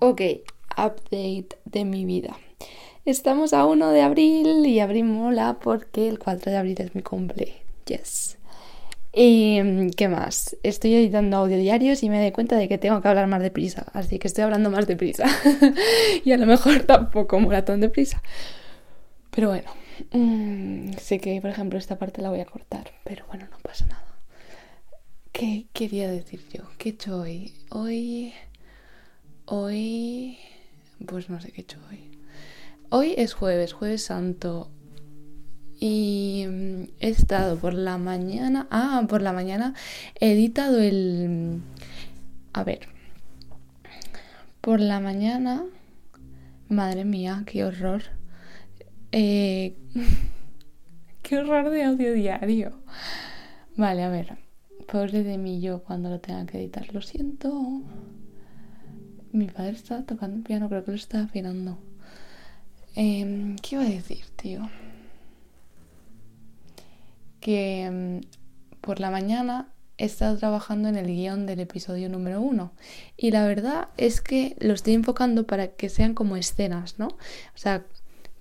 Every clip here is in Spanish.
Ok, update de mi vida. Estamos a 1 de abril y abril mola porque el 4 de abril es mi cumple. Yes. ¿Y mm, qué más? Estoy editando audio diarios y me doy cuenta de que tengo que hablar más deprisa, así que estoy hablando más deprisa. y a lo mejor tampoco mola tan deprisa. Pero bueno, mm, sé que por ejemplo esta parte la voy a cortar, pero bueno, no pasa nada. ¿Qué quería decir yo? ¿Qué he hecho hoy? Hoy... Hoy... Pues no sé qué he hecho hoy. Hoy es jueves, jueves santo. Y mm, he estado por la mañana. Ah, por la mañana he editado el. A ver. Por la mañana. Madre mía, qué horror. Eh... qué horror de audio diario. Vale, a ver. Pobre de mí yo cuando lo tenga que editar. Lo siento. Mi padre está tocando piano, creo que lo está afinando. Em, ¿Qué iba a decir, tío? Que em, por la mañana he estado trabajando en el guion del episodio número uno. Y la verdad es que lo estoy enfocando para que sean como escenas, ¿no? O sea,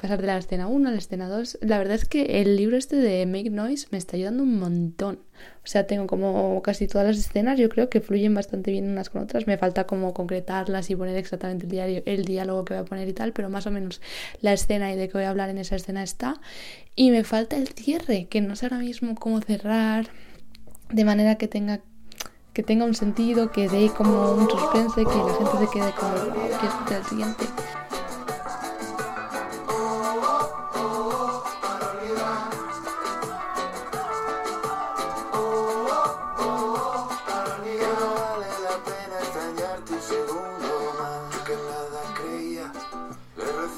pasar de la escena 1 a la escena 2. La verdad es que el libro este de Make Noise me está ayudando un montón. O sea, tengo como casi todas las escenas, yo creo que fluyen bastante bien unas con otras. Me falta como concretarlas y poner exactamente el, diario, el diálogo que voy a poner y tal, pero más o menos la escena y de qué voy a hablar en esa escena está. Y me falta el cierre, que no sé ahora mismo cómo cerrar de manera que tenga que tenga un sentido, que dé como un suspense, que la gente se quede como, que escuchar el siguiente.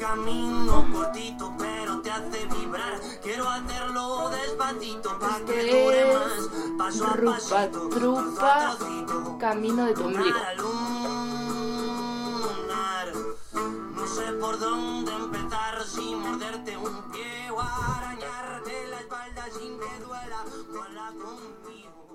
camino cortito, te hace vibrar. Quiero hacerlo despacito para que dure más. Paso a pasito, trupa, camino de tu ombligo. No sé por dónde empezar sin morderte un pie o arañarte la espalda sin que duela. Vuela conmigo.